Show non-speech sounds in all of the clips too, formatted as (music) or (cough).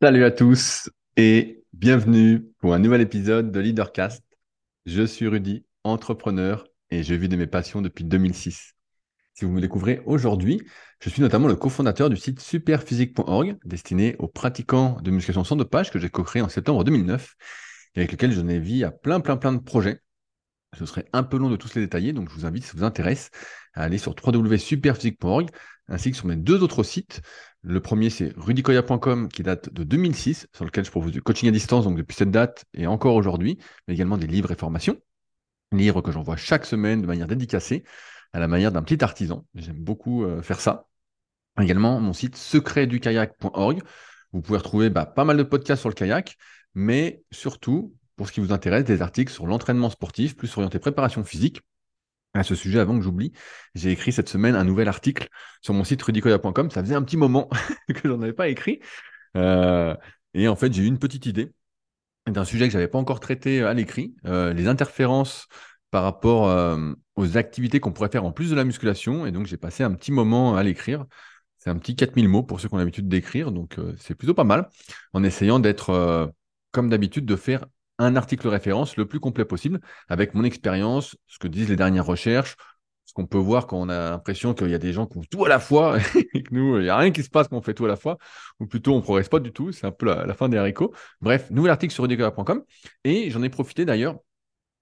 Salut à tous et bienvenue pour un nouvel épisode de Leadercast. Je suis Rudy, entrepreneur et je vis de mes passions depuis 2006. Si vous me découvrez aujourd'hui, je suis notamment le cofondateur du site superphysique.org destiné aux pratiquants de musculation sans dopage que j'ai co-créé en septembre 2009 et avec lequel je n'ai vie à plein plein plein de projets. Ce serait un peu long de tous les détailler, donc je vous invite, si ça vous intéresse, à aller sur www.superphysique.org ainsi que sur mes deux autres sites. Le premier, c'est rudicoya.com qui date de 2006, sur lequel je propose du coaching à distance, donc depuis cette date et encore aujourd'hui, mais également des livres et formations. Livres que j'envoie chaque semaine de manière dédicacée, à la manière d'un petit artisan. J'aime beaucoup euh, faire ça. Également, mon site secretdukayak.org. Vous pouvez retrouver bah, pas mal de podcasts sur le kayak, mais surtout, pour ce qui vous intéresse, des articles sur l'entraînement sportif, plus orienté préparation physique, à ce sujet, avant que j'oublie, j'ai écrit cette semaine un nouvel article sur mon site rudicoya.com. Ça faisait un petit moment (laughs) que j'en avais pas écrit. Euh, et en fait, j'ai eu une petite idée d'un sujet que je n'avais pas encore traité à l'écrit, euh, les interférences par rapport euh, aux activités qu'on pourrait faire en plus de la musculation. Et donc, j'ai passé un petit moment à l'écrire. C'est un petit 4000 mots pour ceux qui ont l'habitude d'écrire. Donc, c'est plutôt pas mal. En essayant d'être, comme d'habitude, de faire un article référence le plus complet possible avec mon expérience, ce que disent les dernières recherches, ce qu'on peut voir quand on a l'impression qu'il y a des gens qui ont tout à la fois (laughs) et que nous, il n'y a rien qui se passe quand fait tout à la fois, ou plutôt on ne progresse pas du tout, c'est un peu la, fin des haricots. Bref, nouvel article sur rudicola.com et j'en ai profité d'ailleurs.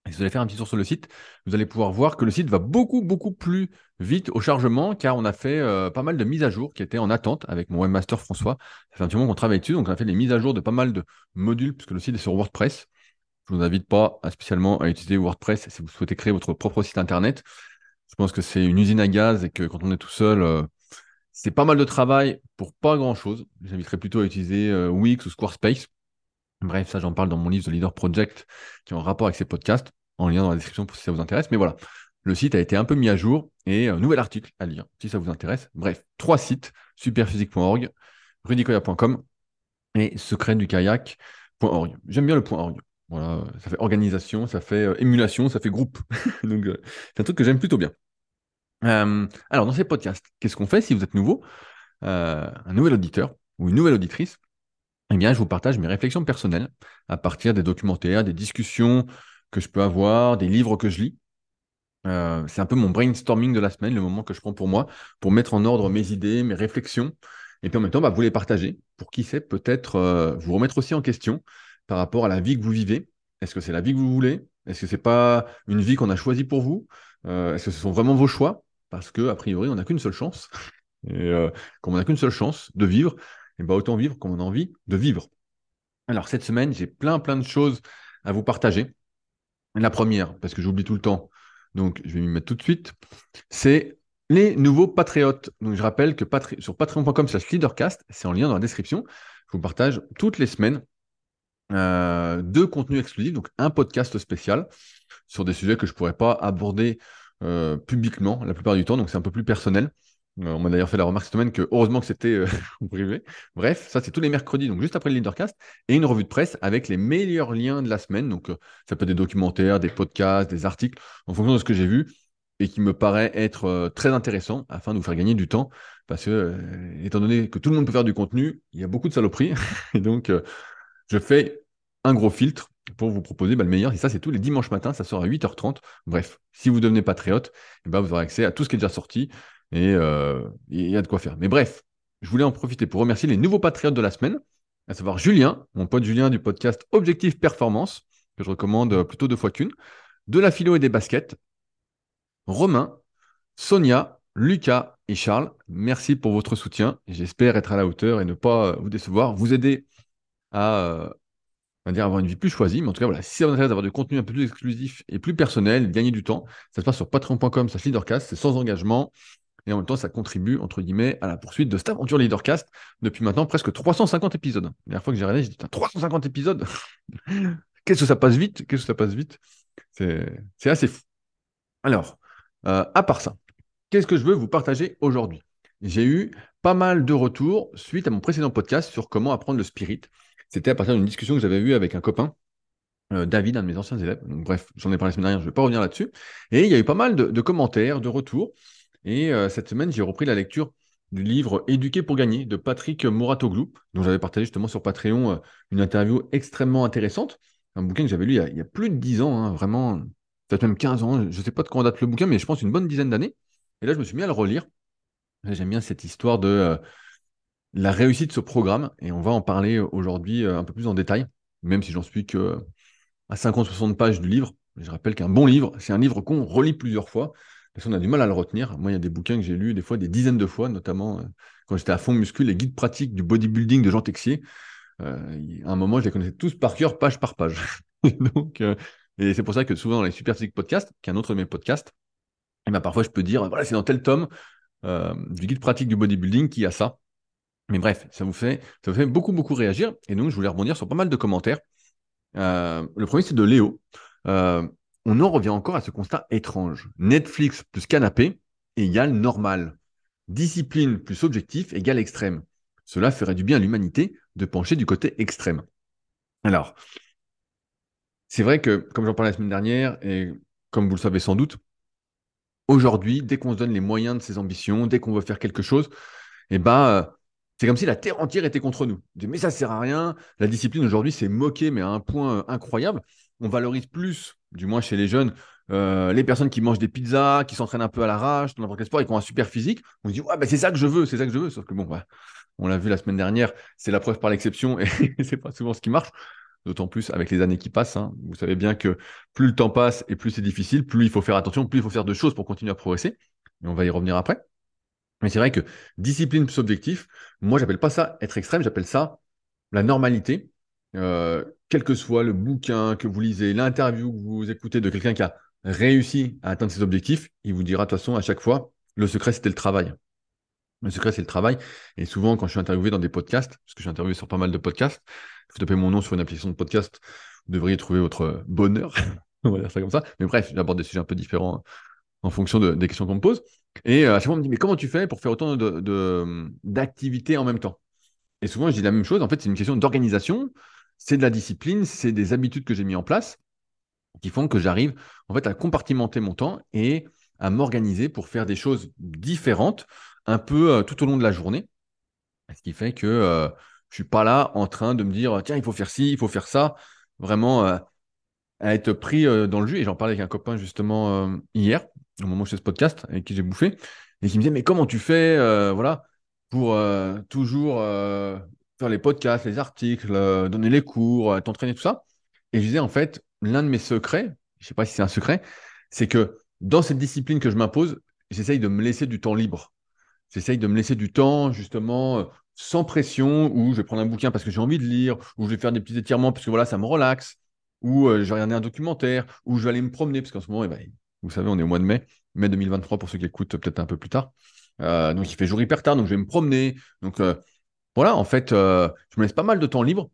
Si vous allez faire un petit tour sur le site, vous allez pouvoir voir que le site va beaucoup, beaucoup plus vite au chargement, car on a fait euh, pas mal de mises à jour qui étaient en attente avec mon webmaster François. Ça fait un petit moment qu'on travaille dessus, donc on a fait des mises à jour de pas mal de modules, puisque le site est sur WordPress. Je vous invite pas spécialement à utiliser WordPress si vous souhaitez créer votre propre site internet. Je pense que c'est une usine à gaz et que quand on est tout seul, euh, c'est pas mal de travail pour pas grand chose. J'inviterais plutôt à utiliser euh, Wix ou Squarespace. Bref, ça j'en parle dans mon livre The Leader Project qui est en rapport avec ces podcasts, en lien dans la description pour si ça vous intéresse. Mais voilà, le site a été un peu mis à jour et un nouvel article à lire si ça vous intéresse. Bref, trois sites, superphysique.org, rudicoya.com et secretdukayak.org. J'aime bien le .org. Voilà, ça fait organisation, ça fait euh, émulation, ça fait groupe. (laughs) Donc, euh, c'est un truc que j'aime plutôt bien. Euh, alors, dans ces podcasts, qu'est-ce qu'on fait si vous êtes nouveau, un nouvel auditeur ou une nouvelle auditrice? Eh bien, je vous partage mes réflexions personnelles à partir des documentaires, des discussions que je peux avoir, des livres que je lis. c'est un peu mon brainstorming de la semaine, le moment que je prends pour moi, pour mettre en ordre mes idées, mes réflexions, et puis en même temps, bah, vous les partager, pour qui sait peut-être vous remettre aussi en question par rapport à la vie que vous vivez. Est-ce que c'est la vie que vous voulez? Est-ce que c'est pas une vie qu'on a choisie pour vous? Euh, Est-ce que ce sont vraiment vos choix? Parce que priori, on n'a qu'une seule chance. (laughs) Et euh, on n'a qu'une seule chance de vivre, et eh ben autant vivre comme on a envie de vivre. Alors cette semaine, j'ai plein plein de choses à vous partager. La première, parce que j'oublie tout le temps, donc je vais m'y mettre tout de suite, c'est les nouveaux patriotes. Donc je rappelle que sur patreon.com slash leadercast, c'est en lien dans la description, je vous partage toutes les semaines euh, deux contenus exclusifs, donc un podcast spécial sur des sujets que je ne pourrais pas aborder euh, publiquement la plupart du temps, donc c'est un peu plus personnel. Euh, on m'a d'ailleurs fait la remarque cette semaine que heureusement que c'était (laughs) privé. Bref, ça c'est tous les mercredis, donc juste après le Leadercast, et une revue de presse avec les meilleurs liens de la semaine. Donc ça peut être des documentaires, des podcasts, des articles, en fonction de ce que j'ai vu et qui me paraît être très intéressant afin de vous faire gagner du temps. Parce que, étant donné que tout le monde peut faire du contenu, il y a beaucoup de saloperies. (laughs) et donc, je fais un gros filtre pour vous proposer bah, le meilleur. Et ça, c'est tous les dimanches matins, ça sort à 8h30. Bref, si vous devenez patriote, eh ben, vous aurez accès à tout ce qui est déjà sorti et il y a de quoi faire. Mais bref, je voulais en profiter pour remercier les nouveaux patriotes de la semaine, à savoir Julien, mon pote Julien du podcast Objectif Performance, que je recommande plutôt deux fois qu'une, de la philo et des baskets, Romain, Sonia, Lucas et Charles. Merci pour votre soutien. J'espère être à la hauteur et ne pas vous décevoir, vous aider à euh, dire, avoir une vie plus choisie. Mais en tout cas, voilà, si ça vous intéresse d'avoir du contenu un peu plus exclusif et plus personnel, gagner du temps, ça se passe sur patreon.com slash leadercast, c'est sans engagement. Et en même temps, ça contribue, entre guillemets, à la poursuite de cette aventure Leadercast depuis maintenant presque 350 épisodes. La dernière fois que j'ai regardé, j'ai dit, 350 épisodes (laughs) Qu'est-ce que ça passe vite? Qu'est-ce que ça passe vite? C'est assez fou. Alors, euh, à part ça, qu'est-ce que je veux vous partager aujourd'hui? J'ai eu pas mal de retours suite à mon précédent podcast sur comment apprendre le spirit. C'était à partir d'une discussion que j'avais eue avec un copain, euh, David, un de mes anciens élèves. Bref, j'en ai parlé la semaine dernière, je ne vais pas revenir là-dessus. Et il y a eu pas mal de, commentaires, de retours. Et euh, cette semaine, j'ai repris la lecture du livre Éduquer pour gagner de Patrick Moratoglou, dont j'avais partagé justement sur Patreon euh, une interview extrêmement intéressante. Un bouquin que j'avais lu il y, a, plus de 10 ans, hein, vraiment, peut-être même 15 ans, je ne sais pas de quand date le bouquin, mais je pense une bonne dizaine d'années. Et là, je me suis mis à le relire. J'aime bien cette histoire de la réussite de ce programme, et on va en parler aujourd'hui euh, un peu plus en détail, même si j'en suis que à 50-60 pages du livre. Je rappelle qu'un bon livre, c'est un livre qu'on relit plusieurs fois, parce qu'on a du mal à le retenir. Moi, il y a des bouquins que j'ai lus des fois des dizaines de fois, notamment euh, quand j'étais à fond muscu, les guides pratiques du bodybuilding de Jean Texier. Euh, à un moment, je les connaissais tous par cœur, page par page. (laughs) Euh, et c'est pour ça que souvent dans les Super Physique Podcasts, qui est un autre de mes podcasts, et eh ben, parfois je peux dire, voilà, c'est dans tel tome du guide pratique du bodybuilding qui a ça. Mais bref, ça vous fait, beaucoup, beaucoup réagir. Et donc, je voulais rebondir sur pas mal de commentaires. le premier, c'est de Léo on en revient encore à ce constat étrange. Netflix plus canapé égale normal. Discipline plus objectif égale extrême. Cela ferait du bien à l'humanité de pencher du côté extrême. Alors, c'est vrai que, comme j'en parlais la semaine dernière, et comme vous le savez sans doute, aujourd'hui, dès qu'on se donne les moyens de ses ambitions, dès qu'on veut faire quelque chose, eh ben, c'est comme si la terre entière était contre nous. Mais ça sert à rien. La discipline aujourd'hui, c'est moqué, mais à un point euh, incroyable. On valorise plus, du moins chez les jeunes, euh, les personnes qui mangent des pizzas, qui s'entraînent un peu à l'arrache, dans n'importe quel sport, et qui ont un super physique. On dit, ouais, bah, c'est ça que je veux, c'est ça que je veux. Sauf que bon, bah, on l'a vu la semaine dernière, c'est la preuve par l'exception, (laughs) et c'est pas souvent ce qui marche. D'autant plus avec les années qui passent. Hein. Vous savez bien que plus le temps passe et plus c'est difficile, plus il faut faire attention, plus il faut faire de choses pour continuer à progresser. Et on va y revenir après. Mais c'est vrai que discipline plus objectif, moi, j'appelle pas ça être extrême, j'appelle ça la normalité. Euh, quel que soit le bouquin que vous lisez, l'interview que vous écoutez de quelqu'un qui a réussi à atteindre ses objectifs, il vous dira de toute façon à chaque fois, le secret, c'était le travail. Le secret, c'est le travail. Et souvent, quand je suis interviewé dans des podcasts, parce que je suis interviewé sur pas mal de podcasts, vous tapez mon nom sur une application de podcast, vous devriez trouver votre bonheur. On va dire ça comme ça. Mais bref, j'aborde des sujets un peu différents en fonction des questions qu'on me pose. Et euh, à chaque fois, on me dit, mais comment tu fais pour faire autant d'activités de, en même temps? Et souvent, je dis la même chose. En fait, c'est une question d'organisation, c'est de la discipline, c'est des habitudes que j'ai mis en place qui font que j'arrive en fait à compartimenter mon temps et à m'organiser pour faire des choses différentes un peu euh, tout au long de la journée. Ce qui fait que euh, je suis pas là en train de me dire tiens, il faut faire ci, il faut faire ça. Vraiment à être pris dans le jus. Et j'en parlais avec un copain justement hier au moment où je fais ce podcast, avec qui j'ai bouffé, et qui me disait, mais comment tu fais euh, voilà, pour euh, toujours euh, faire les podcasts, les articles, donner les cours, t'entraîner, tout ça Et je disais, en fait, l'un de mes secrets, je ne sais pas si c'est un secret, c'est que dans cette discipline que je m'impose, j'essaye de me laisser du temps libre. J'essaye de me laisser du temps, justement, sans pression, où je vais prendre un bouquin parce que j'ai envie de lire, où je vais faire des petits étirements parce que voilà, ça me relaxe, ou je vais regarder un documentaire, ou je vais aller me promener, parce qu'en ce moment, eh ben, vous savez, on est au mois de mai, mai 2023 pour ceux qui écoutent peut-être un peu plus tard. Euh, donc il fait jour hyper tard, donc je vais me promener. Donc euh, voilà, en fait, euh, je me laisse pas mal de temps libre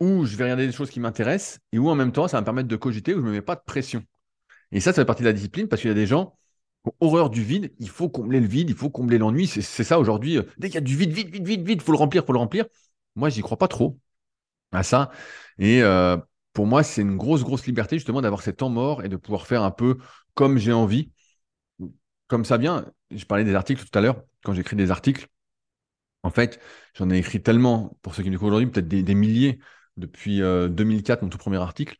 où je vais regarder des choses qui m'intéressent et où en même temps, ça va me permettre de cogiter, où je ne me mets pas de pression. Et ça, ça fait partie de la discipline parce qu'il y a des gens qui horreur du vide. Il faut combler le vide, il faut combler l'ennui. C'est ça aujourd'hui. Dès qu'il y a du vide, vide, vide, vide, vide, il faut le remplir, il faut le remplir. Moi, j'y crois pas trop à ça. Et pour moi, c'est une grosse, grosse liberté justement d'avoir ces temps morts et de pouvoir faire un peu comme j'ai envie. Comme ça vient, je parlais des articles tout à l'heure, quand j'écris des articles, en fait, j'en ai écrit tellement, pour ceux qui me découvrent aujourd'hui, peut-être des, milliers depuis 2004, euh, mon tout premier article.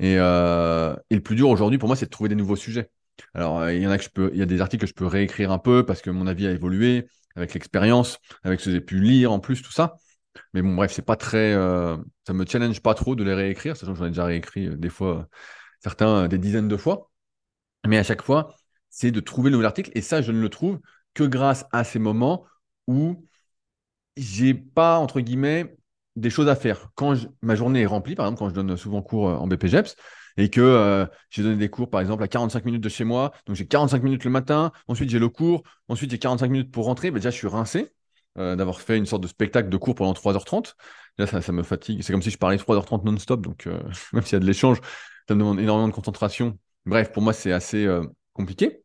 Euh, et, le plus dur aujourd'hui pour moi, c'est de trouver des nouveaux sujets. Alors, euh, il y en a que je peux, il y a des articles que je peux réécrire un peu parce que mon avis a évolué avec l'expérience, avec ce que j'ai pu lire en plus, tout ça. Mais bon, bref, c'est pas très. Euh, ça me challenge pas trop de les réécrire, sachant que j'en ai déjà réécrit euh, des fois, certains des dizaines de fois. Mais à chaque fois, c'est de trouver le nouvel article. Et ça, je ne le trouve que grâce à ces moments où j'ai pas, entre guillemets, des choses à faire. Quand ma journée est remplie, par exemple, quand je donne souvent cours euh, en BPGEPS, et que j'ai donné des cours, par exemple, à 45 minutes de chez moi, donc j'ai 45 minutes le matin, ensuite j'ai le cours, ensuite j'ai 45 minutes pour rentrer, ben déjà je suis rincé. Euh, d'avoir fait une sorte de spectacle de cours pendant 3h30. Là, ça, me fatigue. C'est comme si je parlais 3h30 non-stop, donc euh, (laughs) même s'il y a de l'échange, ça me demande énormément de concentration. Bref, pour moi, c'est assez euh, compliqué.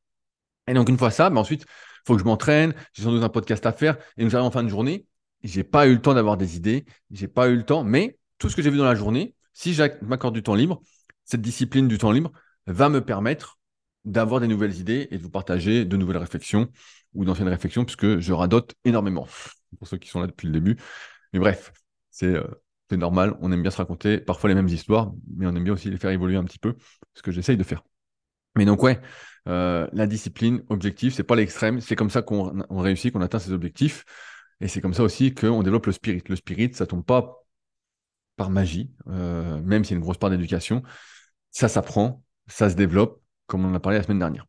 Et donc, une fois ça, bah, ensuite, il faut que je m'entraîne, j'ai sans doute un podcast à faire, et nous arrivons en fin de journée. J'ai pas eu le temps d'avoir des idées, j'ai pas eu le temps, mais tout ce que j'ai vu dans la journée, si m'accorde du temps libre, cette discipline du temps libre va me permettre d'avoir des nouvelles idées et de vous partager de nouvelles réflexions ou d'anciennes réflexions, puisque je radote énormément, pour ceux qui sont là depuis le début. Mais bref, c'est euh, normal, on aime bien se raconter parfois les mêmes histoires, mais on aime bien aussi les faire évoluer un petit peu, ce que j'essaye de faire. Mais donc ouais, euh, la discipline, objectif, c'est pas l'extrême, c'est comme ça qu'on réussit, qu'on atteint ses objectifs, et c'est comme ça aussi qu'on développe le spirit. Le spirit, ça tombe pas par magie, euh, même s'il y a une grosse part d'éducation, ça s'apprend, ça se développe, comme on en a parlé la semaine dernière.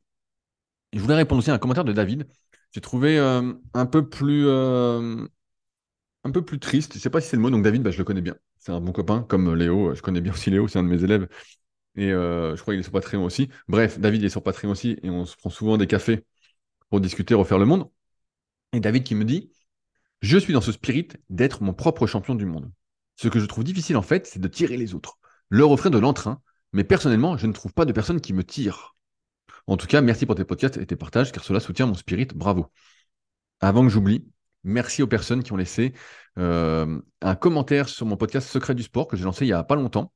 Je voulais répondre aussi à un commentaire de David. J'ai trouvé euh, un peu plus euh, un peu plus triste. Je sais pas si c'est le mot. Donc David, bah, je le connais bien. C'est un bon copain, comme Léo. Je connais bien aussi Léo, c'est un de mes élèves. Et je crois qu'il est sur Patreon aussi. Bref, David est sur Patreon aussi et on se prend souvent des cafés pour discuter, refaire le monde. Et David qui me dit, je suis dans ce spirit d'être mon propre champion du monde. Ce que je trouve difficile en fait, c'est de tirer les autres, leur offrir de l'entrain, mais personnellement, je ne trouve pas de personne qui me tire. En tout cas, merci pour tes podcasts et tes partages, car cela soutient mon spirit. Bravo. Avant que j'oublie, merci aux personnes qui ont laissé euh, un commentaire sur mon podcast Secret du sport que j'ai lancé il n'y a pas longtemps.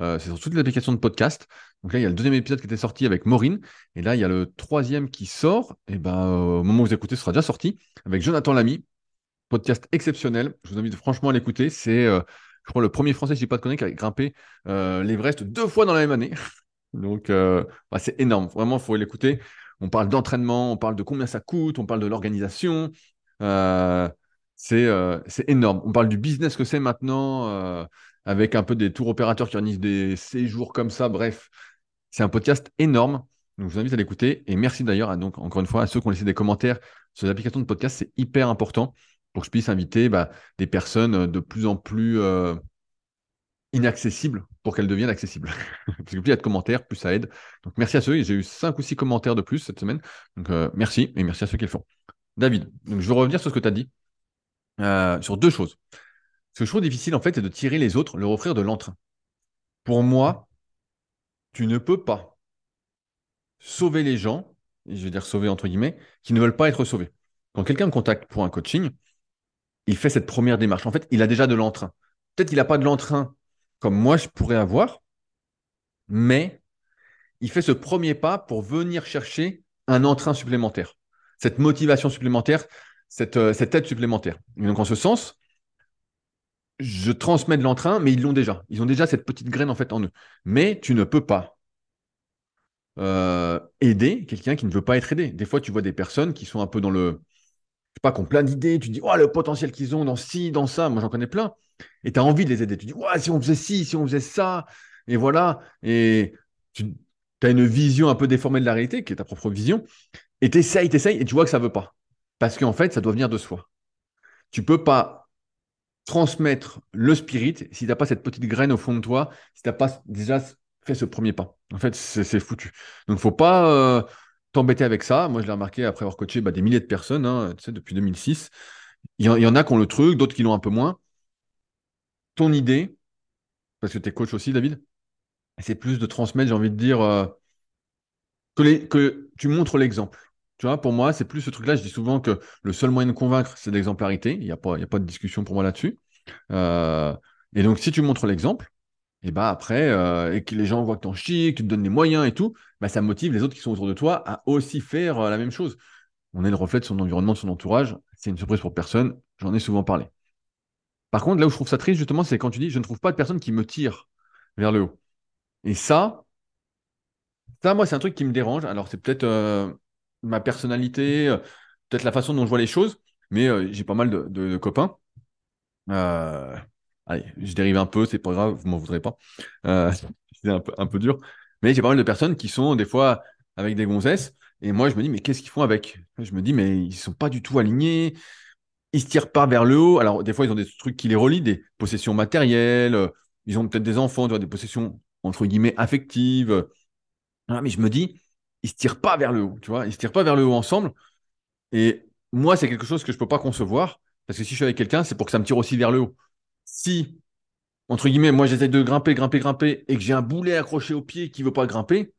Euh, c'est sur toutes les applications de podcast. Donc là, il y a le deuxième épisode qui était sorti avec Maureen. Et là, il y a le troisième qui sort. Et ben, au moment où vous écoutez, ce sera déjà sorti avec Jonathan Lamy. Podcast exceptionnel. Je vous invite franchement à l'écouter. C'est euh, je crois, le premier Français, si je pas de conneries, qui a grimpé euh, l'Everest deux fois dans la même année. (laughs) Donc, euh, bah, c'est énorme. Vraiment, il faut l'écouter. On parle d'entraînement, on parle de combien ça coûte, on parle de l'organisation. Euh, c'est énorme. On parle du business que c'est maintenant, avec un peu des tours opérateurs qui organisent des séjours comme ça. Bref, c'est un podcast énorme. Donc, je vous invite à l'écouter. Et merci d'ailleurs, encore une fois, à ceux qui ont laissé des commentaires sur les applications de podcast. C'est hyper important pour que je puisse inviter bah, des personnes euh, de plus en plus euh, inaccessibles pour qu'elles deviennent accessibles. (laughs) Parce que plus il y a de commentaires, plus ça aide. Donc merci à ceux. J'ai eu cinq ou six commentaires de plus cette semaine. Donc euh, merci et merci à ceux qui le font. David, donc je veux revenir sur ce que tu as dit, sur deux choses. Ce que je trouve difficile en fait, c'est de tirer les autres, leur offrir de l'entrain. Pour moi, tu ne peux pas sauver les gens, je vais dire sauver entre guillemets, qui ne veulent pas être sauvés. Quand quelqu'un me contacte pour un coaching, il fait cette première démarche. En fait, il a déjà de l'entrain. Peut-être qu'il n'a pas de l'entrain comme moi je pourrais avoir, mais il fait ce premier pas pour venir chercher un entrain supplémentaire, cette motivation supplémentaire, cette, euh, cette aide supplémentaire. Donc, en ce sens, je transmets de l'entrain, mais ils l'ont déjà. Ils ont déjà cette petite graine en fait en eux. Mais tu ne peux pas euh, aider quelqu'un qui ne veut pas être aidé. Des fois, tu vois des personnes qui sont un peu dans le, sais pas, qui ont plein d'idées, tu dis, oh, le potentiel qu'ils ont dans ci, dans ça, moi j'en connais plein, et tu as envie de les aider. Tu dis, ouais, si on faisait ci, si on faisait ça, et voilà, et tu as une vision un peu déformée de la réalité, qui est ta propre vision, et tu essayes, tu essayes, et tu vois que ça ne veut pas. Parce qu'en fait, ça doit venir de soi. Tu peux pas transmettre le spirit si tu n'as pas cette petite graine au fond de toi, si tu n'as pas déjà fait ce premier pas. En fait, c'est foutu. Donc, faut pas. Euh, t'embêter avec ça. Moi, je l'ai remarqué après avoir coaché bah, des milliers de personnes hein, depuis 2006. Il y, en a qui ont le truc, d'autres qui l'ont un peu moins. Ton idée, parce que tu es coach aussi, David, c'est plus de transmettre, j'ai envie de dire, euh, que, les, que tu montres l'exemple. Tu vois, pour moi, c'est plus ce truc-là. Je dis souvent que le seul moyen de convaincre, c'est l'exemplarité. Il n'y a, pas, a pas de discussion pour moi là-dessus. Euh, et donc, si tu montres l'exemple, et bah après, euh, et que les gens voient que tu en chies, que tu te donnes les moyens et tout, bah ça motive les autres qui sont autour de toi à aussi faire euh, la même chose. On est le reflet de son environnement, de son entourage. C'est une surprise pour personne. J'en ai souvent parlé. Par contre, là où je trouve ça triste, justement, c'est quand tu dis je ne trouve pas de personne qui me tire vers le haut. Et ça, ça, moi, c'est un truc qui me dérange. Alors, c'est peut-être euh, ma personnalité, peut-être la façon dont je vois les choses, mais j'ai pas mal de, copains. Allez, je dérive un peu, c'est pas grave, vous m'en voudrez pas. Euh, (laughs) c'est un peu, dur. Mais j'ai pas mal de personnes qui sont des fois avec des gonzesses. Et moi, je me dis, mais qu'est-ce qu'ils font avec? Je me dis, mais ils sont pas du tout alignés. Ils se tirent pas vers le haut. Alors, des fois, ils ont des trucs qui les relient, des possessions matérielles. Euh, ils ont peut-être des enfants, des possessions, entre guillemets, affectives. mais je me dis, ils se tirent pas vers le haut, tu vois. Ils se tirent pas vers le haut ensemble. Et moi, c'est quelque chose que je peux pas concevoir. Parce que si je suis avec quelqu'un, c'est pour que ça me tire aussi vers le haut si, entre guillemets, moi j'essaie de grimper, grimper, grimper, et que j'ai un boulet accroché au pied qui ne veut pas grimper,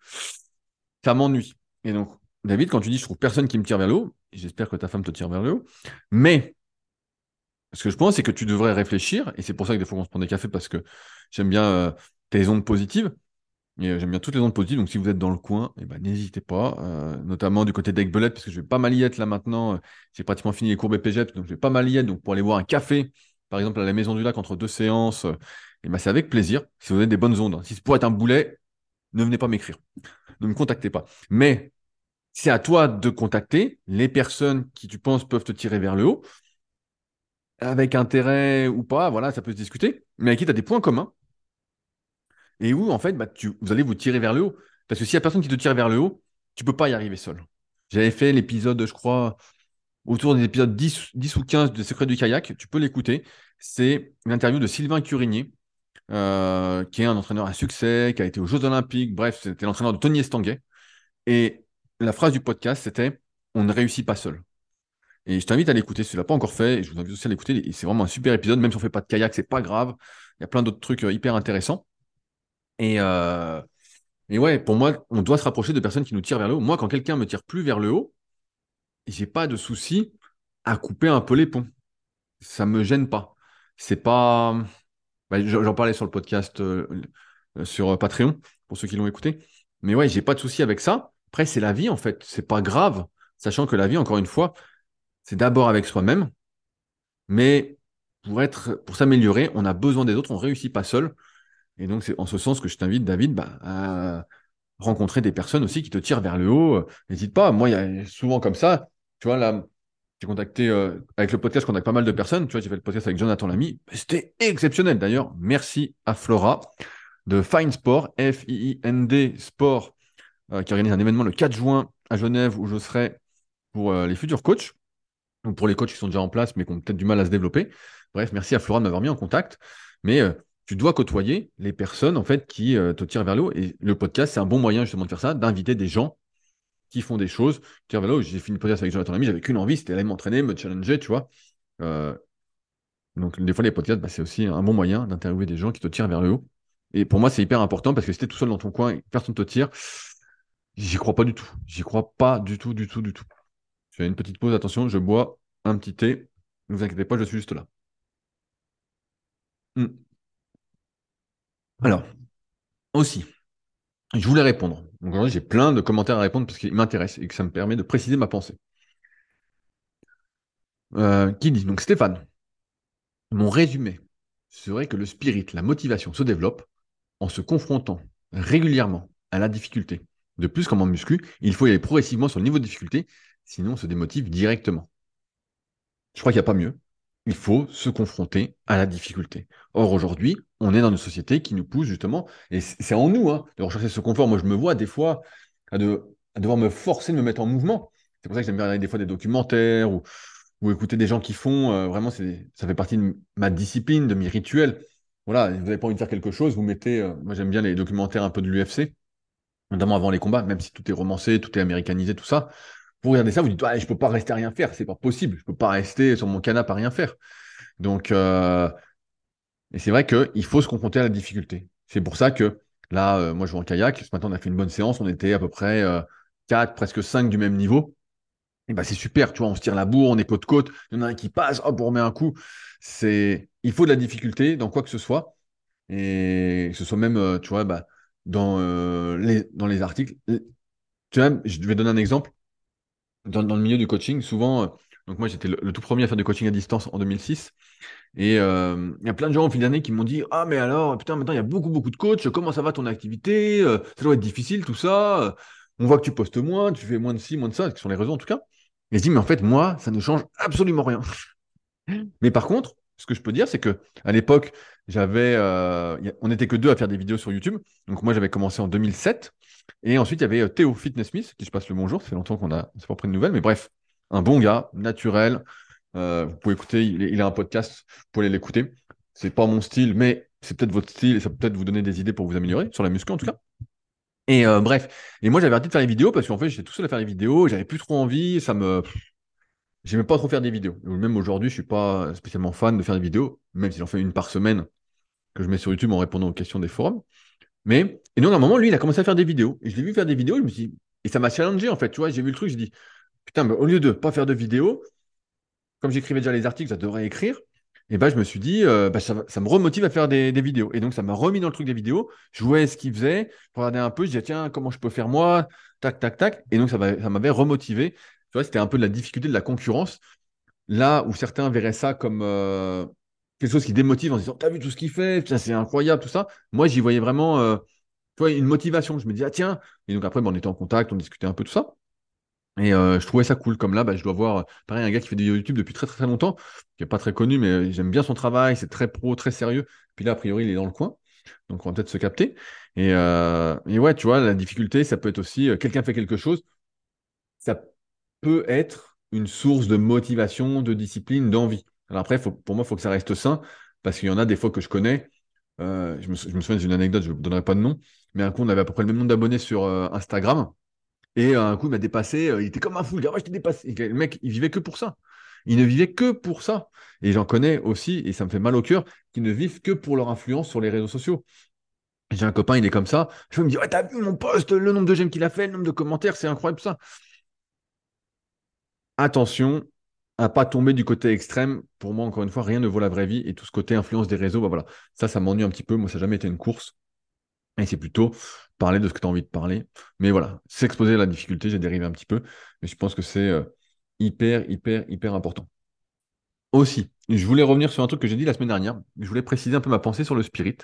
ça m'ennuie. Et donc, David, quand tu dis je trouve personne qui me tire vers le haut, j'espère que ta femme te tire vers le haut, mais ce que je pense, c'est que tu devrais réfléchir, et c'est pour ça que des fois on se prend des cafés parce que j'aime bien euh, tes ondes positives. Et euh, j'aime bien toutes les ondes positives. Donc si vous êtes dans le coin, eh ben, n'hésitez pas, euh, notamment du côté d'Aigbelette, parce que je vais pas mal y être là maintenant. J'ai pratiquement fini les cours BPGEP, donc je vais pas mal y être. Donc pour aller boire un café, par exemple à la Maison du Lac entre deux séances, eh ben, c'est avec plaisir, si vous avez des bonnes ondes. Hein. Si c'est pour être un boulet, ne venez pas m'écrire. Ne me contactez pas. Mais c'est à toi de contacter les personnes qui tu penses peuvent te tirer vers le haut, avec intérêt ou pas, voilà, ça peut se discuter, mais avec qui tu as des points communs et où, en fait, bah, vous allez vous tirer vers le haut. Parce que s'il n'y a personne qui te tire vers le haut, tu ne peux pas y arriver seul. J'avais fait l'épisode, je crois, autour des épisodes 10, 10 ou 15 de Secret du kayak. Tu peux l'écouter. C'est l'interview de Sylvain Curigné, euh, qui est un entraîneur à succès, qui a été aux Jeux Olympiques. Bref, c'était l'entraîneur de Tony Estanguet. Et la phrase du podcast, c'était On ne réussit pas seul. Et je t'invite à l'écouter si tu ne l'as pas encore fait. Et je vous invite aussi à l'écouter. C'est vraiment un super épisode. Même si on ne fait pas de kayak, c'est pas grave. Il y a plein d'autres trucs euh, hyper intéressants. Et, euh, et ouais, pour moi, on doit se rapprocher de personnes qui nous tirent vers le haut. Moi, quand quelqu'un me tire plus vers le haut, j'ai pas de souci à couper un peu les ponts. Ça me gêne pas. C'est pas. Bah, j'en parlais sur le podcast euh, sur Patreon, pour ceux qui l'ont écouté. Mais ouais, j'ai pas de souci avec ça. Après, c'est la vie, en fait. C'est pas grave. Sachant que la vie, encore une fois, c'est d'abord avec soi-même. Mais pour être, pour s'améliorer, on a besoin des autres. On réussit pas seul. Et donc, c'est en ce sens que je t'invite, David, bah, à rencontrer des personnes aussi qui te tirent vers le haut. N'hésite pas. Moi, il y a souvent comme ça. Tu vois, là, j'ai contacté, euh, avec le podcast, je contacte pas mal de personnes. Tu vois, j'ai fait le podcast avec Jonathan Lamy. C'était exceptionnel. D'ailleurs, merci à Flora de Fine Sport, F-I-I-N-D Sport, euh, qui organise un événement le 4 juin à Genève où je serai pour euh, les futurs coachs. Donc, pour les coachs qui sont déjà en place, mais qui ont peut-être du mal à se développer. Bref, merci à Flora de m'avoir mis en contact. Mais tu dois côtoyer les personnes en fait qui te tirent vers le haut. Et le podcast, c'est un bon moyen justement de faire ça, d'inviter des gens qui font des choses, haut. J'ai fini le podcast avec Jonathan Lamy, j'avais qu'une envie, c'était d'aller m'entraîner, me challenger, tu vois. Euh, donc des fois les podcasts, bah, c'est aussi un bon moyen d'interviewer des gens qui te tirent vers le haut. Et pour moi, c'est hyper important parce que si tu es tout seul dans ton coin et personne ne te tire, j'y crois pas du tout. J'y crois pas du tout, du tout, du tout. Je fais une petite pause, attention, je bois un petit thé. Ne vous inquiétez pas, je suis juste là. Hmm. Alors, aussi, je voulais répondre. Donc j'ai plein de commentaires à répondre parce qu'ils m'intéressent et que ça me permet de préciser ma pensée. Euh, qui dit Donc Stéphane, mon résumé serait que le spirit, la motivation se développe en se confrontant régulièrement à la difficulté. De plus, comme en muscu, il faut y aller progressivement sur le niveau de difficulté, sinon on se démotive directement. Je crois qu'il n'y a pas mieux il faut se confronter à la difficulté. Or, aujourd'hui, on est dans une société qui nous pousse justement, et c'est en nous, hein, de rechercher ce confort. Moi, je me vois des fois à, devoir me forcer de me mettre en mouvement. C'est pour ça que j'aime bien regarder des fois des documentaires ou, écouter des gens qui font. Euh, vraiment, ça fait partie de ma discipline, de mes rituels. Voilà, vous n'avez pas envie de faire quelque chose, vous mettez. Euh, moi, j'aime bien les documentaires un peu de l'UFC, notamment avant les combats, même si tout est romancé, tout est américanisé, tout ça. Vous regardez ça, vous dites, je je peux pas rester à rien faire, c'est pas possible, je peux pas rester sur mon canapé à rien faire. Donc, euh, et c'est vrai qu'il faut se confronter à la difficulté. C'est pour ça que là, euh, moi, je joue en kayak. Ce matin, on a fait une bonne séance. On était à peu près 4, euh, presque 5 du même niveau. Et bah, c'est super, tu vois, on se tire la bourre, on est côte-côte. Il y en a un qui passe, hop, on remet un coup. C'est, il faut de la difficulté dans quoi que ce soit. Et que ce soit même, tu vois, bah, dans, les, dans les articles. Tu vois, je vais donner un exemple dans, le milieu du coaching, souvent, euh, donc moi j'étais le, tout premier à faire du coaching à distance en 2006. Et euh, il y a plein de gens au fil d'année qui m'ont dit Ah, mais alors, putain, maintenant il y a beaucoup, beaucoup de coachs, comment ça va ton activité? Euh, Ça doit être difficile tout ça. On voit que tu postes moins, tu fais moins de ci, moins de ça, ce sont les raisons en tout cas. Et je dis Mais en fait, moi, ça ne change absolument rien. (laughs) mais par contre, ce que je peux dire, c'est que à l'époque, j'avais, on n'était que deux à faire des vidéos sur YouTube. Donc moi, j'avais commencé en 2007. Et ensuite, il y avait euh, Théo Fitness Smith, qui se passe le bonjour. Ça fait longtemps qu'on a, c'est pas pris de nouvelles, mais bref, un bon gars, naturel. Euh, vous pouvez écouter, il, a un podcast, vous pouvez l'écouter. C'est pas mon style, mais c'est peut-être votre style et ça peut peut-être vous donner des idées pour vous améliorer, sur la muscu en tout cas. Et euh, bref, et moi j'avais arrêté de faire les vidéos parce qu'en fait j'étais tout seul à faire les vidéos, j'avais plus trop envie, ça me. J'aimais pas trop faire des vidéos. Même aujourd'hui, je suis pas spécialement fan de faire des vidéos, même si j'en fais une par semaine que je mets sur YouTube en répondant aux questions des forums. Mais, et donc, à un moment, lui, il a commencé à faire des vidéos. Et je l'ai vu faire des vidéos, je me suis et ça m'a challengé, en fait. Tu vois, j'ai vu le truc, je dis, putain, mais au lieu de pas faire de vidéos, comme j'écrivais déjà les articles, ça devrait écrire. et bah, je me suis dit, euh, bah, ça, me remotive à faire des, vidéos. Et donc, ça m'a remis dans le truc des vidéos. Je voyais ce qu'il faisait, je regardais un peu, je disais, tiens, comment je peux faire moi? Tac, tac, tac. Et donc, ça m'avait remotivé. Tu vois, c'était un peu de la difficulté de la concurrence. Là où certains verraient ça comme euh, quelque chose qui démotive en disant, t'as vu tout ce qu'il fait, c'est incroyable, tout ça. Moi, j'y voyais vraiment euh, une motivation. Je me dis, ah tiens. Et donc, après, on était en contact, on discutait un peu tout ça. Et euh, je trouvais ça cool. Comme là, bah, je dois voir, pareil, un gars qui fait des YouTube depuis très, très, longtemps, qui n'est pas très connu, mais j'aime bien son travail, c'est très pro, très sérieux. Puis là, a priori, il est dans le coin. Donc, on va peut-être se capter. Et, euh, et, ouais, tu vois, la difficulté, ça peut être aussi, euh, quelqu'un fait quelque chose, ça peut être une source de motivation, de discipline, d'envie. Alors après, pour moi, il faut que ça reste sain, parce qu'il y en a des fois que je connais. je, me, je, me, souviens d'une anecdote, je ne donnerai pas de nom, mais un coup, on avait à peu près le même nombre d'abonnés sur Instagram. Et euh, un coup, il m'a dépassé. Euh, il était comme un fou. Il dit, oh, je t'ai dépassé. le mec, il vivait que pour ça. Il ne vivait que pour ça. Et j'en connais aussi, et ça me fait mal au cœur, qui ne vivent que pour leur influence sur les réseaux sociaux. J'ai un copain, il est comme ça. Je me dis, ouais, t'as vu mon post, le nombre de j'aime qu'il a fait, le nombre de commentaires, c'est incroyable ça. Attention à pas tomber du côté extrême. Pour moi, encore une fois, rien ne vaut la vraie vie. Et tout ce côté influence des réseaux, bah voilà. Ça, ça m'ennuie un petit peu. Moi, ça n'a jamais été une course. Et c'est plutôt parler de ce que tu as envie de parler. Mais voilà, s'exposer à la difficulté, j'ai dérivé un petit peu, mais je pense que c'est euh, hyper, hyper, hyper important. Aussi, je voulais revenir sur un truc que j'ai dit la semaine dernière. Je voulais préciser un peu ma pensée sur le spirit.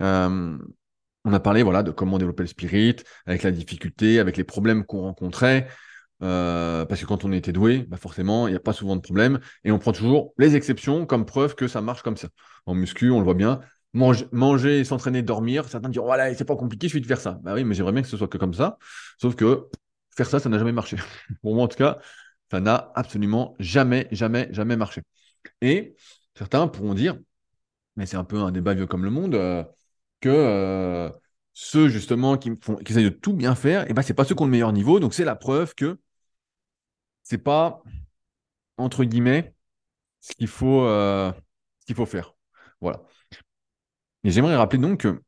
Euh, on a parlé voilà, de comment développer le spirit, avec la difficulté, avec les problèmes qu'on rencontrait. Euh, parce que quand on était doué, bah forcément, il n'y a pas souvent de problème. Et on prend toujours les exceptions comme preuve que ça marche comme ça. En muscu, on le voit bien, manger, s'entraîner, dormir. Certains diront, voilà, c'est pas compliqué, je vais te faire ça. Bah oui, mais j'aimerais bien que ce soit que comme ça. Sauf que faire ça, ça n'a jamais marché. (laughs) Pour moi, en tout cas, ça n'a absolument jamais, jamais, jamais marché. Et certains pourront dire, mais c'est un peu un débat vieux comme le monde, euh, que euh, ceux justement qui, font, qui essayent de tout bien faire, et eh ben, c'est pas ceux qui ont le meilleur niveau. Donc c'est la preuve que c'est pas, entre guillemets, ce qu'il faut, euh, ce qu'il faut faire. Voilà. Et j'aimerais rappeler donc que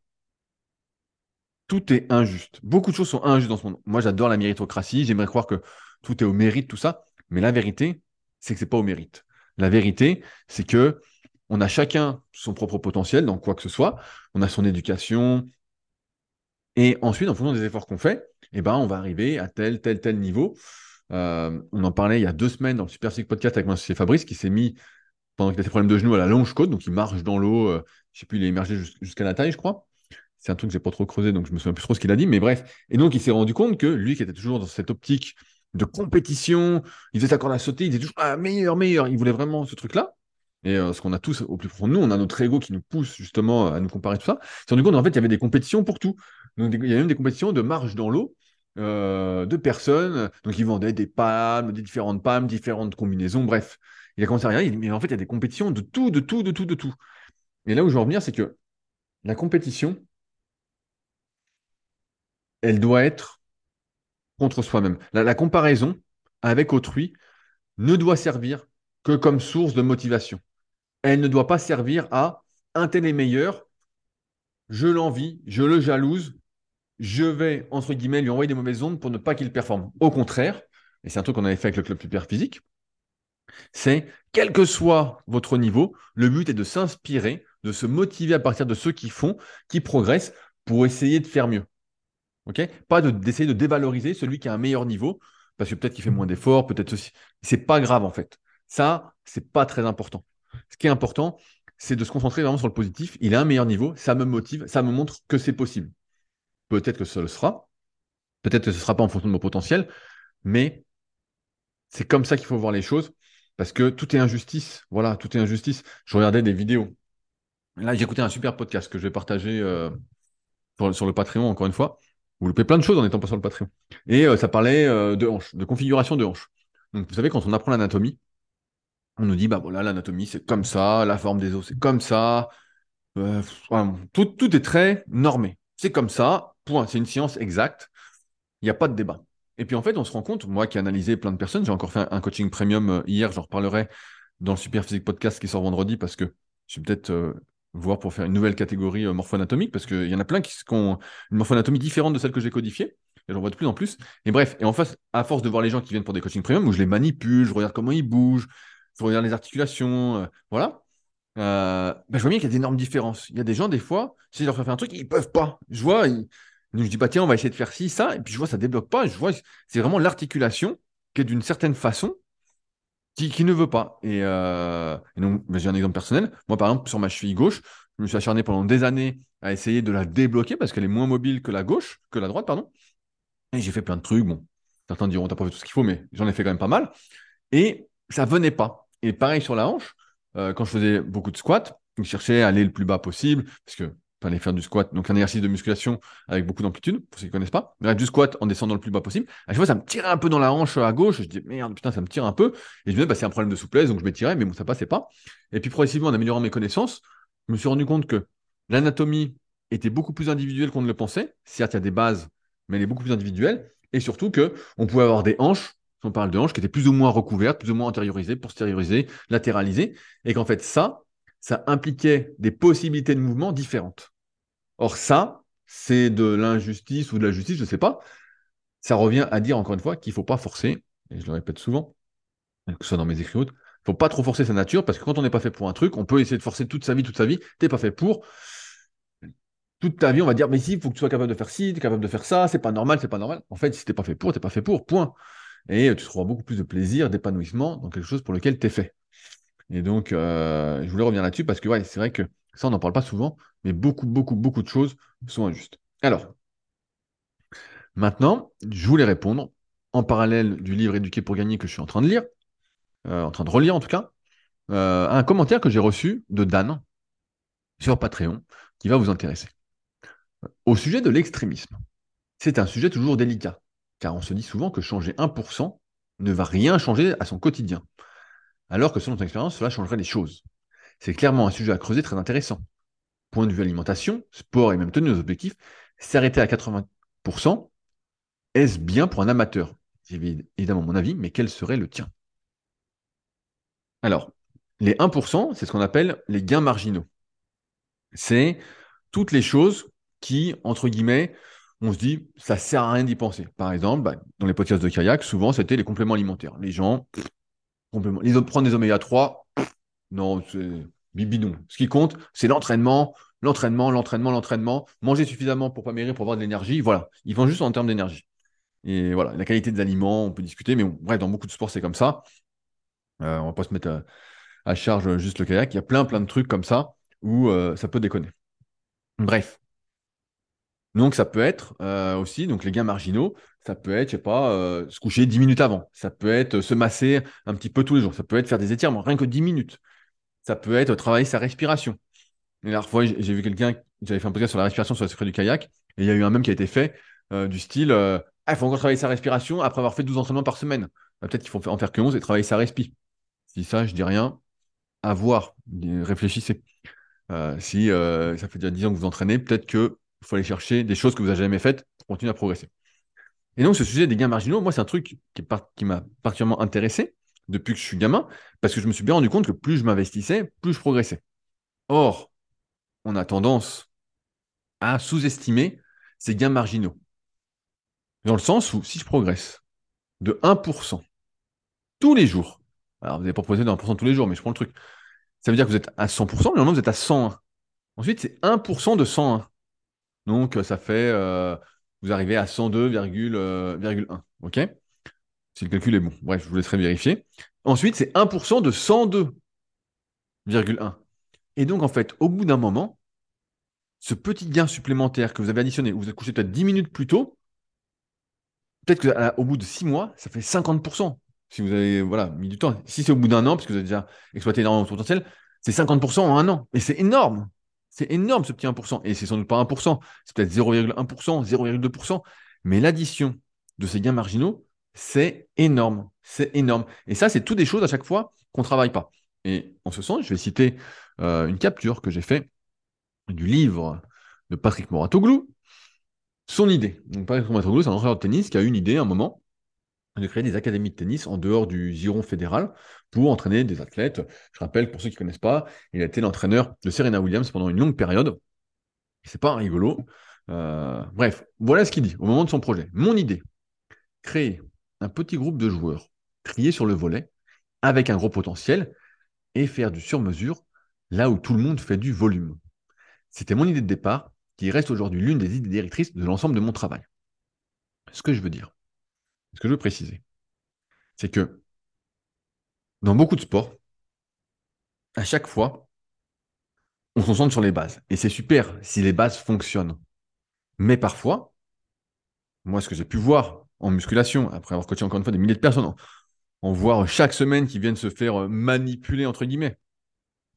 tout est injuste. Beaucoup de choses sont injustes dans ce monde. Moi, j'adore la méritocratie. J'aimerais croire que tout est au mérite, tout ça. Mais la vérité, c'est que c'est pas au mérite. La vérité, c'est que on a chacun son propre potentiel dans quoi que ce soit. On a son éducation. Et ensuite, en fonction des efforts qu'on fait, eh ben, on va arriver à tel, tel, tel niveau. Euh, on en parlait il y a deux semaines dans le Super Sick Podcast avec mon associé Fabrice qui s'est mis pendant qu'il a des problèmes de genoux à la longe côte, donc il marche dans l'eau. Euh, je sais plus, il est émergé jusqu'à la taille, je crois. C'est un truc que j'ai pas trop creusé, donc je me souviens plus trop ce qu'il a dit, mais bref. Et donc il s'est rendu compte que lui, qui était toujours dans cette optique de compétition, il faisait sa corde à sauter, il était toujours ah, meilleur, meilleur. Il voulait vraiment ce truc-là. Et euh, ce qu'on a tous au plus profond de nous, on a notre ego qui nous pousse justement à nous comparer tout ça. C'est rendu compte en fait il y avait des compétitions pour tout. Donc il y a même des compétitions de marche dans l'eau. Euh, de personnes, donc ils vendaient des palmes, des différentes palmes, différentes combinaisons, bref. Il a commencé à regarder, il mais en fait, il y a des compétitions de tout, de tout, de tout, de tout. Et là où je veux revenir, c'est que la compétition, elle doit être contre soi-même. La, comparaison avec autrui ne doit servir que comme source de motivation. Elle ne doit pas servir à un tel est meilleur, je l'envie, je le jalouse, je vais, entre guillemets, lui envoyer des mauvaises ondes pour ne pas qu'il performe. Au contraire, et c'est un truc qu'on avait fait avec le club super physique, c'est quel que soit votre niveau, le but est de s'inspirer, de se motiver à partir de ceux qui font, qui progressent pour essayer de faire mieux. Pas d'essayer de, dévaloriser celui qui a un meilleur niveau, parce que peut-être qu'il fait moins d'efforts, peut-être ceci. C'est pas grave en fait. Ça, c'est pas très important. Ce qui est important, c'est de se concentrer vraiment sur le positif. Il a un meilleur niveau, ça me motive, ça me montre que c'est possible. Peut-être que ce sera, peut-être que ce ne sera pas en fonction de mon potentiel, mais c'est comme ça qu'il faut voir les choses. Parce que tout est injustice. Voilà, tout est injustice. Je regardais des vidéos. Là, écouté un super podcast que je vais partager euh, sur, le Patreon, encore une fois. Vous loupez plein de choses en étant pas sur le Patreon. Et euh, ça parlait euh, de hanches, de configuration de hanches. Donc, vous savez, quand on apprend l'anatomie, on nous dit, bah voilà, l'anatomie, c'est comme ça, la forme des os, c'est comme ça. tout, tout est très normé. C'est comme ça, point. C'est une science exacte. Il n'y a pas de débat. Et puis en fait, on se rend compte, moi qui ai analysé plein de personnes, j'ai encore fait un coaching premium euh, hier, j'en reparlerai dans le Super Physique Podcast qui sort vendredi parce que je vais peut-être euh, voir pour faire une nouvelle catégorie euh, morpho-anatomique parce qu'il y en a plein qui, ont une morpho-anatomie différente de celle que j'ai codifiée. Et j'en vois de plus en plus. Et bref, et en face, à force de voir les gens qui viennent pour des coachings premium, où je les manipule, je regarde comment ils bougent, je regarde les articulations, voilà, euh, bah, je vois bien qu'il y a d'énormes différences. Il y a des gens, des fois, si je leur fais faire un truc, ils peuvent pas. Je vois, donc je dis, bah tiens, on va essayer de faire ci, ça, et puis je vois, ça débloque pas. Je vois, c'est vraiment l'articulation qui est d'une certaine façon qui, qui, ne veut pas. Et, euh, donc, bah, j'ai un exemple personnel. Moi, par exemple, sur ma cheville gauche, je me suis acharné pendant des années à essayer de la débloquer parce qu'elle est moins mobile que la gauche, que la droite, pardon. Et j'ai fait plein de trucs. Bon, certains diront, t'as pas fait tout ce qu'il faut, mais j'en ai fait quand même pas mal. Et ça venait pas. Et pareil sur la hanche, euh, quand je faisais beaucoup de squats, je cherchais à aller le plus bas possible, parce que fallait faire du squat, donc un exercice de musculation avec beaucoup d'amplitude, pour ceux qui ne connaissent pas. Mais du squat en descendant le plus bas possible. À chaque fois, ça me tirait un peu dans la hanche à gauche. Je dis, merde, putain, ça me tire un peu. Et je me disais, bah, c'est un problème de souplesse, donc je m'étirais, mais bon, ça passait pas. Et puis, progressivement, en améliorant mes connaissances, je me suis rendu compte que l'anatomie était beaucoup plus individuelle qu'on ne le pensait. Certes, il y a des bases, mais elle est beaucoup plus individuelle. Et surtout que on pouvait avoir des hanches, si on parle de hanches, qui étaient plus ou moins recouvertes, plus ou moins antériorisées, postériorisées, latéralisées. Et qu'en fait, ça, ça impliquait des possibilités de mouvement différentes. Or, ça, c'est de l'injustice ou de la justice, je ne sais pas. Ça revient à dire, encore une fois, qu'il ne faut pas forcer, et je le répète souvent, que ce soit dans mes écrits ou autres, il ne faut pas trop forcer sa nature, parce que quand on n'est pas fait pour un truc, on peut essayer de forcer toute sa vie, toute sa vie, tu n'es pas fait pour. Toute ta vie, on va dire, mais si, il faut que tu sois capable de faire ci, tu es capable de faire ça, c'est pas normal, c'est pas normal. En fait, si tu n'es pas fait pour, tu n'es pas fait pour, point. Et tu trouveras beaucoup plus de plaisir, d'épanouissement dans quelque chose pour lequel tu es fait. Et donc, euh, je voulais revenir là-dessus parce que ouais, c'est vrai que ça, on n'en parle pas souvent, mais beaucoup, beaucoup, beaucoup de choses sont injustes. Alors, maintenant, je voulais répondre en parallèle du livre Éduquer pour gagner que je suis en train de lire, euh, en train de relire en tout cas, euh, un commentaire que j'ai reçu de Dan sur Patreon qui va vous intéresser. Au sujet de l'extrémisme, c'est un sujet toujours délicat, car on se dit souvent que changer 1% ne va rien changer à son quotidien, alors que selon ton expérience, cela changerait les choses. C'est clairement un sujet à creuser très intéressant. Point de vue alimentation, sport et même tenue aux objectifs, s'arrêter à 80%, est-ce bien pour un amateur? C'est évidemment mon avis, mais quel serait le tien? Alors, les 1%, c'est ce qu'on appelle les gains marginaux. C'est toutes les choses qui, entre guillemets, on se dit, ça sert à rien d'y penser. Par exemple, bah, dans les podcasts de kayak, souvent, c'était les compléments alimentaires. Les gens, compléments, les autres prennent des oméga 3, non, c'est bibidon. Ce qui compte, c'est l'entraînement, l'entraînement, l'entraînement, l'entraînement. Manger suffisamment pour pas maigrir, pour avoir de l'énergie. Voilà. Ils vont juste en termes d'énergie. Et voilà, la qualité des aliments, on peut discuter, mais bref, dans beaucoup de sports, c'est comme ça. Euh, on va pas se mettre à, charge juste le kayak. Il y a plein, plein de trucs comme ça où euh, ça peut déconner. Bref. Donc, ça peut être euh, aussi, donc les gains marginaux, ça peut être, je sais pas, se coucher 10 minutes avant. Ça peut être se masser un petit peu tous les jours. Ça peut être faire des étirements, rien que 10 minutes. Ça peut être travailler sa respiration. La dernière fois, j'ai vu quelqu'un, j'avais fait un podcast sur la respiration sur le secret du kayak, et il y a eu un même qui a été fait euh, du style euh, Ah, il faut encore travailler sa respiration après avoir fait 12 entraînements par semaine. Bah, peut-être qu'il faut en faire que 11 et travailler sa respi. Si ça, je dis rien, à voir. Réfléchissez. Euh, si ça fait déjà 10 ans que vous entraînez, peut-être qu'il faut aller chercher des choses que vous n'avez jamais faites pour continuer à progresser. Et donc, ce sujet des gains marginaux, moi, c'est un truc qui, m'a particulièrement intéressé depuis que je suis gamin, parce que je me suis bien rendu compte que plus je m'investissais, plus je progressais. Or, on a tendance à sous-estimer ces gains marginaux. Dans le sens où, si je progresse de 1% tous les jours, alors vous n'avez pas progressé de 1% tous les jours, mais je prends le truc, ça veut dire que vous êtes à 100%, mais normalement vous êtes à 101. Ensuite, c'est 1% de 101. Donc, ça fait, euh, vous arrivez à 102,1. Euh, OK? Si le calcul est bon. Bref, je vous laisserai vérifier. Ensuite, c'est 1% de 102,1. Et donc, en fait, au bout d'un moment, ce petit gain supplémentaire que vous avez additionné, vous êtes couché peut-être 10 minutes plus tôt, peut-être qu'au bout de 6 mois, ça fait 50%. Si vous avez voilà, mis du temps. Si c'est au bout d'un an, parce que vous avez déjà exploité énormément de potentiel, c'est 50% en un an. Et c'est énorme. C'est énorme ce petit 1%. Et c'est sans doute pas 1%. C'est peut-être 0,1%, 0,2%. Mais l'addition de ces gains marginaux, c'est énorme. C'est énorme. Et ça, c'est toutes des choses à chaque fois qu'on ne travaille pas. Et en ce sens, je vais citer euh, une capture que j'ai faite du livre de Patrick Moratoglou, son idée. Donc, Patrick Moratoglou, c'est un entraîneur de tennis qui a une idée à un moment de créer des académies de tennis en dehors du giron fédéral pour entraîner des athlètes. Je rappelle, pour ceux qui ne connaissent pas, il a été l'entraîneur de Serena Williams pendant une longue période. C'est pas rigolo. Euh, bref, voilà ce qu'il dit au moment de son projet. Mon idée, créer un petit groupe de joueurs triés sur le volet avec un gros potentiel et faire du sur-mesure là où tout le monde fait du volume. C'était mon idée de départ, qui reste aujourd'hui l'une des idées directrices de l'ensemble de mon travail. Ce que je veux dire, ce que je veux préciser, c'est que dans beaucoup de sports, à chaque fois, on se concentre sur les bases. Et c'est super si les bases fonctionnent. Mais parfois, moi, ce que j'ai pu voir en musculation, après avoir coaché encore une fois des milliers de personnes, en, voir chaque semaine qui viennent se faire euh, manipuler, entre guillemets,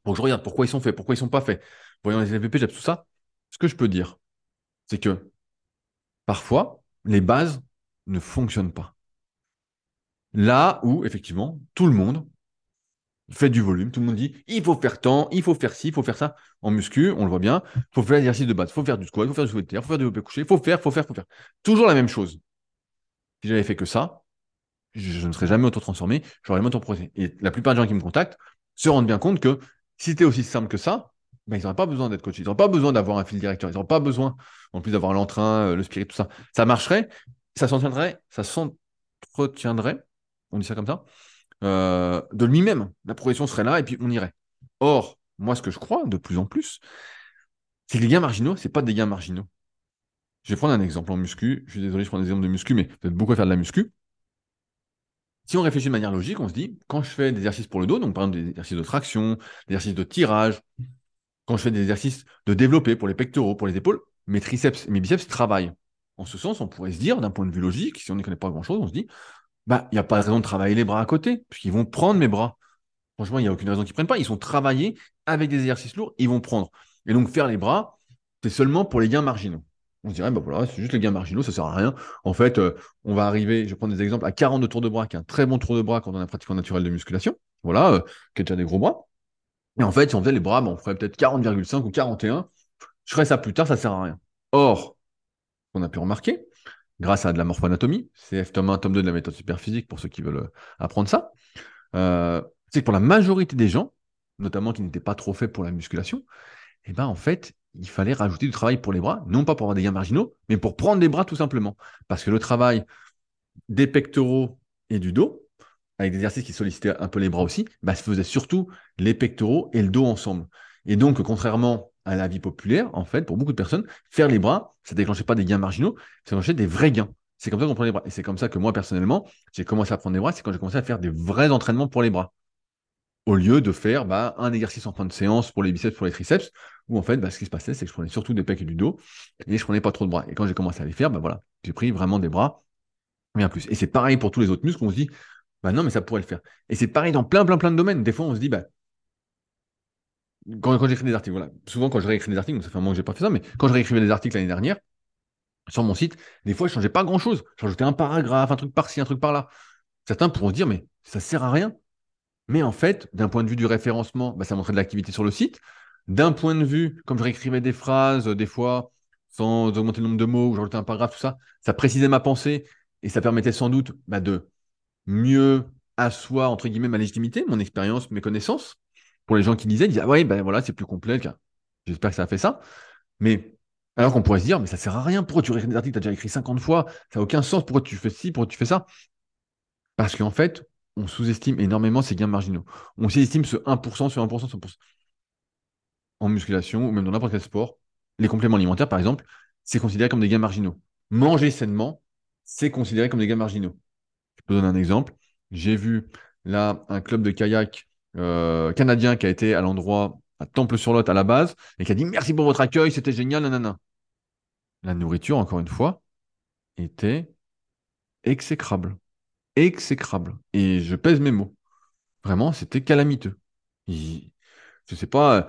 que je regarde pourquoi ils sont faits, pourquoi ils ne sont pas faits. Voyons les LVP, j'ai tout ça. Ce que je peux dire, c'est que parfois, les bases ne fonctionnent pas. Là où, effectivement, tout le monde fait du volume, tout le monde dit il faut faire tant, il faut faire ci, il faut faire ça. En muscu, on le voit bien, il faut faire l'exercice de base, il faut faire du squat, il faut faire du soulevé il faut faire du développé couché, il faut faire, il faut faire, il faut faire. Toujours la même chose. Si j'avais fait que ça, je, ne serais jamais auto-transformé, j'aurais jamais auto-progressé. Et la plupart des gens qui me contactent se rendent bien compte que si c'était aussi simple que ça, ben, ils n'auraient pas besoin d'être coachés, ils n'auraient pas besoin d'avoir un fil directeur, ils n'auraient pas besoin, en plus d'avoir l'entrain, euh, le spirit, tout ça. Ça marcherait, ça s'entretiendrait, on dit ça comme ça, euh, de lui-même. La progression serait là et puis on irait. Or, moi, ce que je crois de plus en plus, c'est que les gains marginaux, ce n'est pas des gains marginaux. Je vais prendre un exemple en muscu. Je suis désolé, je prends des exemples de muscu, mais vous êtes beaucoup à faire de la muscu. Si on réfléchit de manière logique, on se dit, quand je fais des exercices pour le dos, donc par exemple des exercices de traction, des exercices de tirage, quand je fais des exercices de développer pour les pectoraux, pour les épaules, mes triceps et mes biceps travaillent. En ce sens, on pourrait se dire, d'un point de vue logique, si on ne connaît pas grand-chose, on se dit, bah, il n'y a pas de raison de travailler les bras à côté, puisqu'ils vont prendre mes bras. Franchement, il n'y a aucune raison qu'ils ne prennent pas. Ils sont travaillés avec des exercices lourds, ils vont prendre. Et donc, faire les bras, c'est seulement pour les gains marginaux. On se dirait, bah voilà, c'est juste les gains marginaux, ça ne sert à rien. En fait, euh, on va arriver, je prendre des exemples, à 42 tours de bras, qui est un très bon tour de bras quand on a un pratiquant naturel de musculation. Voilà, euh, qui a déjà des gros bras. Et en fait, si on faisait les bras, bah, on ferait peut-être 40,5 ou 41. Je ferais ça plus tard, ça ne sert à rien. Or, on a pu remarquer, grâce à de la morphoanatomie, c'est tome 1, tome 2 de la méthode superphysique pour ceux qui veulent euh, apprendre ça, c'est que pour la majorité des gens, notamment qui n'étaient pas trop faits pour la musculation, eh ben en fait, il fallait rajouter du travail pour les bras, non pas pour avoir des gains marginaux, mais pour prendre des bras tout simplement. Parce que le travail des pectoraux et du dos, avec des exercices qui sollicitaient un peu les bras aussi, bah, se faisait surtout les pectoraux et le dos ensemble. Et donc, contrairement à la vie populaire, en fait, pour beaucoup de personnes, faire les bras, ça déclenchait pas des gains marginaux, ça déclenchait des vrais gains. C'est comme ça qu'on prend les bras. Et c'est comme ça que moi, personnellement, j'ai commencé à prendre des bras, c'est quand j'ai commencé à faire des vrais entraînements pour les bras au lieu de faire bah, un exercice en fin de séance pour les biceps, pour les triceps, où en fait, bah, ce qui se passait, c'est que je prenais surtout des pecs et du dos, et je prenais pas trop de bras. Et quand j'ai commencé à les faire, bah, voilà, j'ai pris vraiment des bras, bien plus. Et c'est pareil pour tous les autres muscles, on se dit, bah non, mais ça pourrait le faire. Et c'est pareil dans plein, plein, plein de domaines. Des fois, on se dit, bah, quand, j'écris des articles, voilà, souvent quand je réécris des articles, ça fait un moment que j'ai pas fait ça, mais quand je réécrivais des articles l'année dernière, sur mon site, des fois, je changeais pas grand chose. Je rajoutais un paragraphe, un truc par-ci, un truc par-là. Certains pourront dire, mais ça sert à rien. Mais en fait, d'un point de vue du référencement, bah, ça montrait de l'activité sur le site. D'un point de vue, comme je réécrivais des phrases, euh, des fois, sans augmenter le nombre de mots, ou je rajoutais un paragraphe, tout ça, ça précisait ma pensée et ça permettait sans doute bah, de mieux asseoir, entre guillemets, ma légitimité, mon expérience, mes connaissances. Pour les gens qui disaient, ils disaient, ah ouais, ben voilà, c'est plus complet. J'espère que ça a fait ça. Mais alors qu'on pourrait se dire, mais ça sert à rien. Pourquoi tu réécris des articles, tu as déjà écrit 50 fois, ça n'a aucun sens. Pourquoi tu fais ci, pourquoi tu fais ça? Parce qu'en fait, on sous-estime énormément ces gains marginaux. On sous-estime ce 1% sur 1% sur 1%. En musculation ou même dans n'importe quel sport, les compléments alimentaires, par exemple, c'est considéré comme des gains marginaux. Manger sainement, c'est considéré comme des gains marginaux. Je peux donner un exemple. J'ai vu là un club de kayak euh, canadien qui a été à l'endroit à Temple-sur-Lot à la base et qui a dit merci pour votre accueil, c'était génial, nanana. La nourriture, encore une fois, était exécrable exécrable. Et je pèse mes mots. Vraiment, c'était calamiteux. Je sais pas,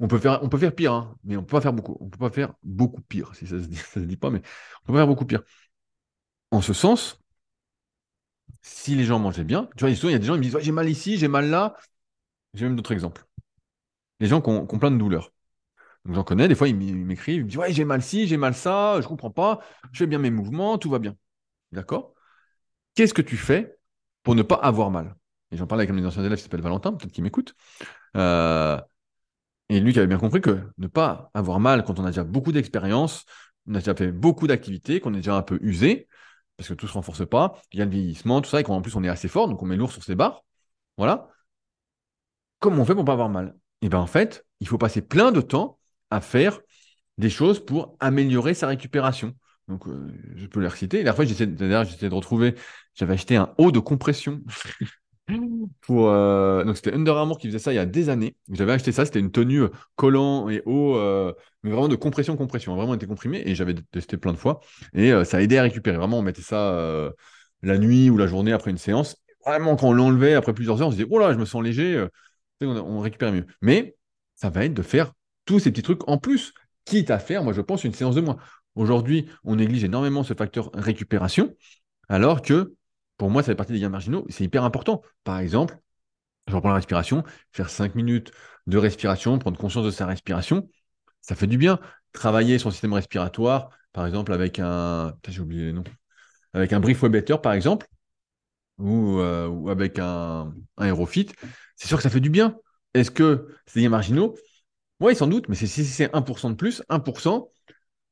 on peut faire, on peut faire pire, hein, mais on peut pas faire beaucoup. On peut pas faire beaucoup pire, si ça se dit, (laughs) ça se dit pas, mais on peut pas faire beaucoup pire. En ce sens, si les gens mangeaient bien, tu vois, il y a des gens qui me disent j'ai mal ici, j'ai mal là. J'ai même d'autres exemples. Les gens qui ont, plein de douleurs. Donc j'en connais, des fois ils m'écrivent, ils me disent j'ai mal ci, j'ai mal ça, je comprends pas, je fais bien mes mouvements, tout va bien. D'accord? Qu'est-ce que tu fais pour ne pas avoir mal? Et j'en parlais avec un de mes anciens élèves qui s'appelle Valentin, peut-être qu'il m'écoute. Euh, et lui qui avait bien compris que ne pas avoir mal quand on a déjà beaucoup d'expérience, on a déjà fait beaucoup d'activités, qu'on est déjà un peu usé, parce que tout ne se renforce pas, il y a le vieillissement, tout ça, et qu'en plus on est assez fort, donc on met lourd sur ses barres. Voilà. Comment on fait pour pas avoir mal? Et ben en fait, il faut passer plein de temps à faire des choses pour améliorer sa récupération. Donc, euh, je peux les reciter. La fois, j'essaie de retrouver, j'avais acheté un haut de compression. (laughs) pour, euh, donc, c'était Under Armour qui faisait ça il y a des années. J'avais acheté ça, c'était une tenue euh, collant et haut, mais vraiment de compression, compression. Vraiment été comprimé et j'avais testé plein de fois. Et ça a aidé à récupérer. Vraiment, on mettait ça la nuit ou la journée après une séance. Vraiment, quand on l'enlevait après plusieurs heures, on se disait, oh là, je me sens léger, on, récupère mieux. Mais ça va être de faire tous ces petits trucs en plus, quitte à faire, moi je pense, une séance de moins. Aujourd'hui, on néglige énormément ce facteur récupération, alors que pour moi, ça fait partie des gains marginaux, c'est hyper important. Par exemple, je reprends la respiration, faire 5 minutes de respiration, prendre conscience de sa respiration, ça fait du bien. Travailler son système respiratoire, par exemple avec un. J'ai oublié. Avec un better, par exemple, ou, euh, avec un, un c'est sûr que ça fait du bien. Est-ce que c'est des gains marginaux? Oui, sans doute, mais si c'est 1% de plus, 1%,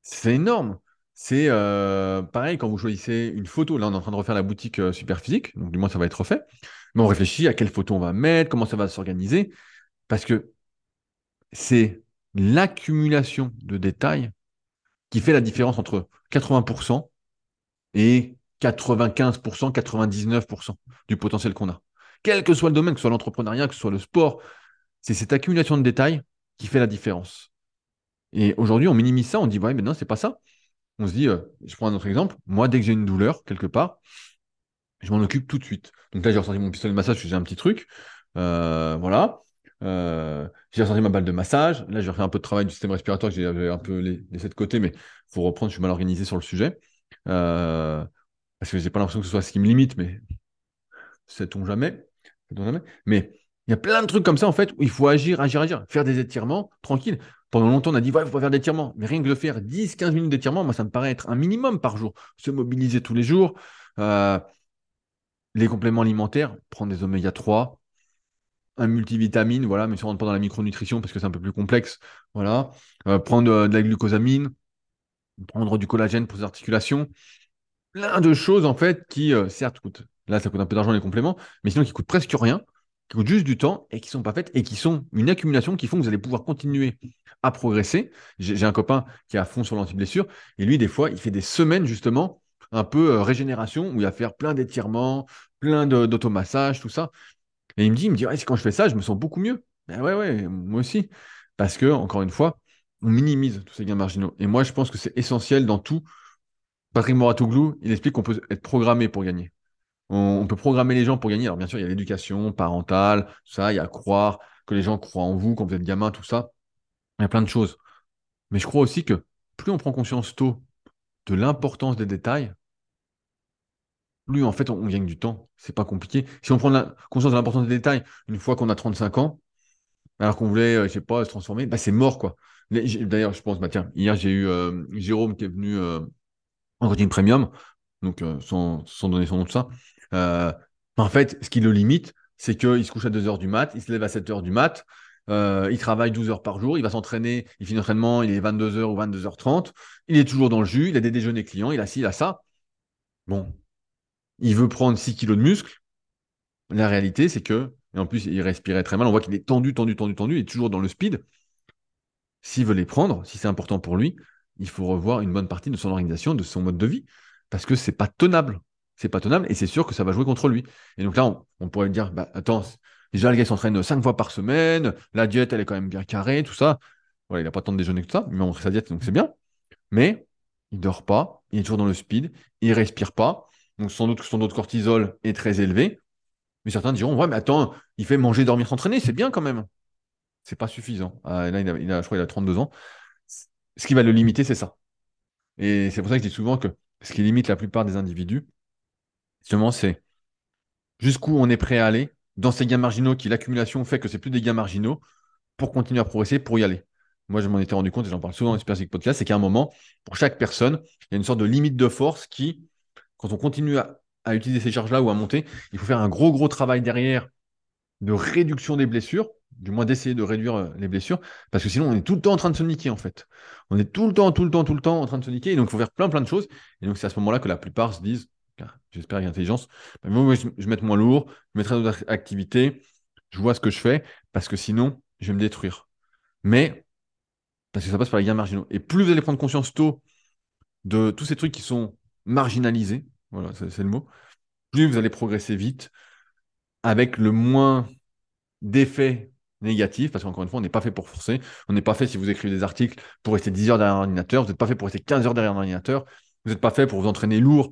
c'est énorme. C'est euh, pareil quand vous choisissez une photo. Là, on est en train de refaire la boutique euh, super physique, donc du moins ça va être refait. Mais on réfléchit à quelle photo on va mettre, comment ça va s'organiser, parce que c'est l'accumulation de détails qui fait la différence entre 80% et 95%, 99% du potentiel qu'on a. Quel que soit le domaine, que ce soit l'entrepreneuriat, que ce soit le sport, c'est cette accumulation de détails qui fait la différence. Et aujourd'hui, on minimise ça, on dit, ouais, mais non, c'est pas ça. On se dit, euh, je prends un autre exemple, moi, dès que j'ai une douleur quelque part, je m'en occupe tout de suite. Donc là, j'ai ressenti mon pistolet de massage, j'ai un petit truc. Euh, voilà. Euh, j'ai ressenti ma balle de massage. Là, j'ai refait un peu de travail du système respiratoire que j'ai un peu laissé de côté, mais faut reprendre, je suis mal organisé sur le sujet. parce que j'ai pas l'impression que ce soit ce qui me limite, mais sait-on jamais. jamais. Mais il y a plein de trucs comme ça, en fait, où il faut agir, agir, agir. Faire des étirements, tranquille. Pendant longtemps, on a dit, ouais, il faut faire des étirements. Mais rien que de faire 10-15 minutes d'étirement, moi, ça me paraît être un minimum par jour. Se mobiliser tous les jours. Euh, les compléments alimentaires, prendre des oméga 3, un multivitamine, voilà, mais si on rentre pas dans la micronutrition parce que c'est un peu plus complexe, voilà. Euh, prendre euh, de la glucosamine, prendre du collagène pour les articulations. Plein de choses, en fait, qui, certes, coûtent. Là, ça coûte un peu d'argent les compléments, mais sinon qui coûtent presque rien qui coûtent juste du temps et qui sont pas faites et qui sont une accumulation qui font que vous allez pouvoir continuer à progresser. J'ai un copain qui est à fond sur l'anti-blessure et lui, des fois, il fait des semaines justement un peu euh, régénération où il va faire plein d'étirements, plein d'automassage, tout ça. Et il me dit, il me dit, ouais, quand je fais ça, je me sens beaucoup mieux. Ben ouais, ouais, moi aussi. Parce que, encore une fois, on minimise tous ces gains marginaux. Et moi, je pense que c'est essentiel dans tout. Patrick Moratoglou, il explique qu'on peut être programmé pour gagner. On, peut programmer les gens pour gagner. Alors bien sûr, il y a l'éducation parentale, ça, il y a croire, que les gens croient en vous quand vous êtes gamin, tout ça. Il y a plein de choses. Mais je crois aussi que plus on prend conscience tôt de l'importance des détails, plus en fait on, gagne du temps. C'est pas compliqué. Si on prend conscience de l'importance des détails une fois qu'on a 35 ans, alors qu'on voulait, euh, je sais pas, se transformer, bah, c'est mort quoi. D'ailleurs, je pense, bah tiens, hier j'ai eu euh, Jérôme qui est venu euh, en coaching premium, donc sans, donner son nom, tout ça. Euh, en fait, ce qui le limite, c'est qu'il se couche à 2h du mat, il se lève à 7h du mat, euh, il travaille 12 heures par jour, il va s'entraîner, il finit l'entraînement, il est 22h ou 22h30, il est toujours dans le jus, il a des déjeuners clients, il a ci, il a ça. Bon, il veut prendre 6 kilos de muscle. La réalité, c'est que, et en plus, il respirait très mal, on voit qu'il est tendu, tendu, tendu, tendu, il est toujours dans le speed. S'il veut les prendre, si c'est important pour lui, il faut revoir une bonne partie de son organisation, de son mode de vie, parce que c'est pas tenable c'est pas tenable et c'est sûr que ça va jouer contre lui. Et donc là, on, pourrait dire, bah, attends, déjà le gars s'entraîne cinq fois par semaine, la diète elle est quand même bien carrée, tout ça. Il n'a pas tant de déjeuner que ça, il m'a montré sa diète, donc c'est bien. Mais il dort pas, il est toujours dans le speed, il respire pas, donc sans doute que son taux de cortisol est très élevé. Mais certains diront, ouais, mais attends, il fait manger, dormir, s'entraîner, c'est bien quand même. C'est pas suffisant. Ah, là, il a, a, je crois qu'il a 32 ans. Ce qui va le limiter, c'est ça. Et c'est pour ça que je dis souvent que ce qui limite la plupart des individus, Justement, c'est jusqu'où on est prêt à aller dans ces gains marginaux qui, l'accumulation fait que c'est plus des gains marginaux pour continuer à progresser, pour y aller. Moi, je m'en étais rendu compte et j'en parle souvent dans le Super Podcast, c'est qu'à un moment, pour chaque personne, il y a une sorte de limite de force qui, quand on continue à, à utiliser ces charges-là ou à monter, il faut faire un gros, gros travail derrière de réduction des blessures, du moins d'essayer de réduire euh, les blessures, parce que sinon on est tout le temps en train de se niquer en fait. On est tout le temps, tout le temps, tout le temps en train de se niquer, et donc il faut faire plein, plein de choses. Et donc c'est à ce moment-là que la plupart se disent, j'espère avec intelligence. moi, je, vais mettre moins lourd, je mettrai d'autres activités, je vois ce que je fais, parce que sinon, je vais me détruire. Mais, parce que ça passe par les gains marginaux. Et plus vous allez prendre conscience tôt de tous ces trucs qui sont marginalisés, voilà, c'est le mot, plus vous allez progresser vite, avec le moins d'effets négatifs, parce qu'encore une fois, on n'est pas fait pour forcer. On n'est pas fait, si vous écrivez des articles, pour rester 10 heures derrière un ordinateur. Vous n'êtes pas fait pour rester 15 heures derrière un ordinateur. Vous n'êtes pas fait pour vous entraîner lourd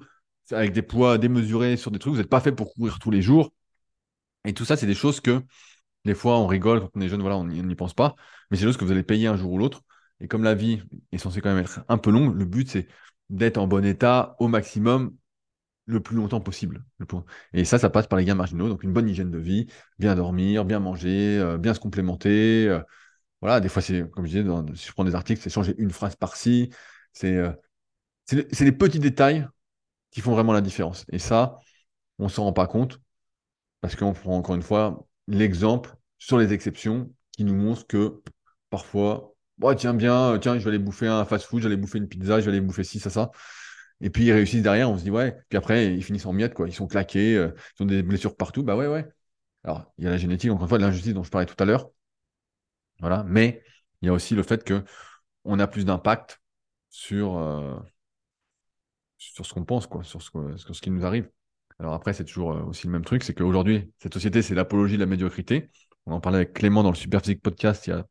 avec des poids démesurés sur des trucs. Vous n'êtes pas fait pour courir tous les jours. Et tout ça, c'est des choses que des fois, on rigole quand on est jeune, on n'y pense pas. Mais c'est des choses que vous allez payer un jour ou l'autre. Et comme la vie est censée quand même être un peu longue, le but, c'est d'être en bon état au maximum le plus longtemps possible. Et ça, ça passe par les gains marginaux. Donc, une bonne hygiène de vie, bien dormir, bien manger, euh, bien se complémenter. Euh, voilà, des fois, c'est, comme je disais, si je prends des articles, c'est changer une phrase par-ci. C'est euh, les petits détails qui font vraiment la différence. Et ça, on ne s'en rend pas compte parce qu'on prend encore une fois l'exemple sur les exceptions qui nous montrent que parfois, oh, tiens bien, tiens, je vais aller bouffer un fast-food, je vais aller bouffer une pizza, je vais aller bouffer ci, ça, ça. Et puis ils réussissent derrière, on se dit ouais. Puis après, ils finissent en miettes, quoi. Ils sont claqués, euh, ils ont des blessures partout. Bah ouais, ouais. Alors, il y a la génétique, encore une fois, de l'injustice dont je parlais tout à l'heure. Voilà. Mais il y a aussi le fait que on a plus d'impact sur, euh, sur ce qu'on pense, quoi, sur ce, sur ce qui nous arrive. Alors après, c'est toujours euh, aussi le même truc, c'est qu'aujourd'hui, cette société, c'est l'apologie de la médiocrité. On en parlait avec Clément dans le Superphysique Podcast il y a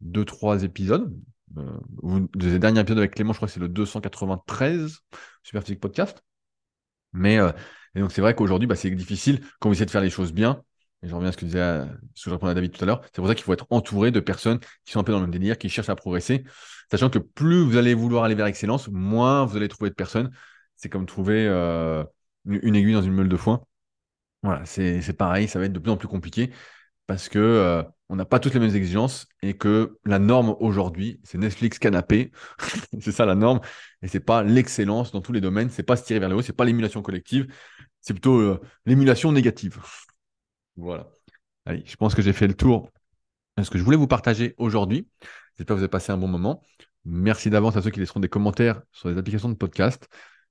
deux, trois épisodes. Euh, le dernier épisode avec Clément, je crois que c'est le 293 Superphysique Podcast. Mais euh, et donc c'est vrai qu'aujourd'hui, bah, c'est difficile quand vous essayez de faire les choses bien. Et je reviens à ce que disait ce que je répondais à David tout à l'heure. C'est pour ça qu'il faut être entouré de personnes qui sont un peu dans le même délire, qui cherchent à progresser. Sachant que plus vous allez vouloir aller vers l'excellence, moins vous allez trouver de personnes. C'est comme trouver euh, une aiguille dans une meule de foin. Voilà, c'est pareil, ça va être de plus en plus compliqué parce que euh, on n'a pas toutes les mêmes exigences et que la norme aujourd'hui, c'est Netflix canapé, (laughs) c'est ça la norme, et c'est pas l'excellence dans tous les domaines, c'est pas se tirer vers le haut, c'est pas l'émulation collective, c'est plutôt euh, l'émulation négative. Voilà. Allez, je pense que j'ai fait le tour de ce que je voulais vous partager aujourd'hui. J'espère que vous avez passé un bon moment. Merci d'avance à ceux qui laisseront des commentaires sur les applications de podcast.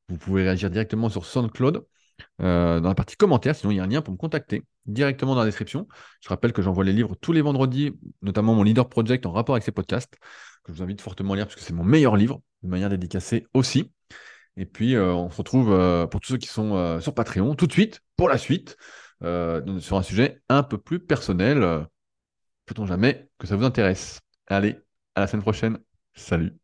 Vous pouvez réagir directement sur SoundCloud. Euh, dans la partie commentaires, sinon il y a un lien pour me contacter directement dans la description. Je rappelle que j'envoie les livres tous les vendredis, notamment mon Leader Project en rapport avec ces podcasts, que je vous invite fortement à lire parce que c'est mon meilleur livre, de manière dédicacée aussi. Et puis euh, on se retrouve euh, pour tous ceux qui sont sur Patreon tout de suite pour la suite sur un sujet un peu plus personnel. Peut-on jamais que ça vous intéresse? Allez, à la semaine prochaine. Salut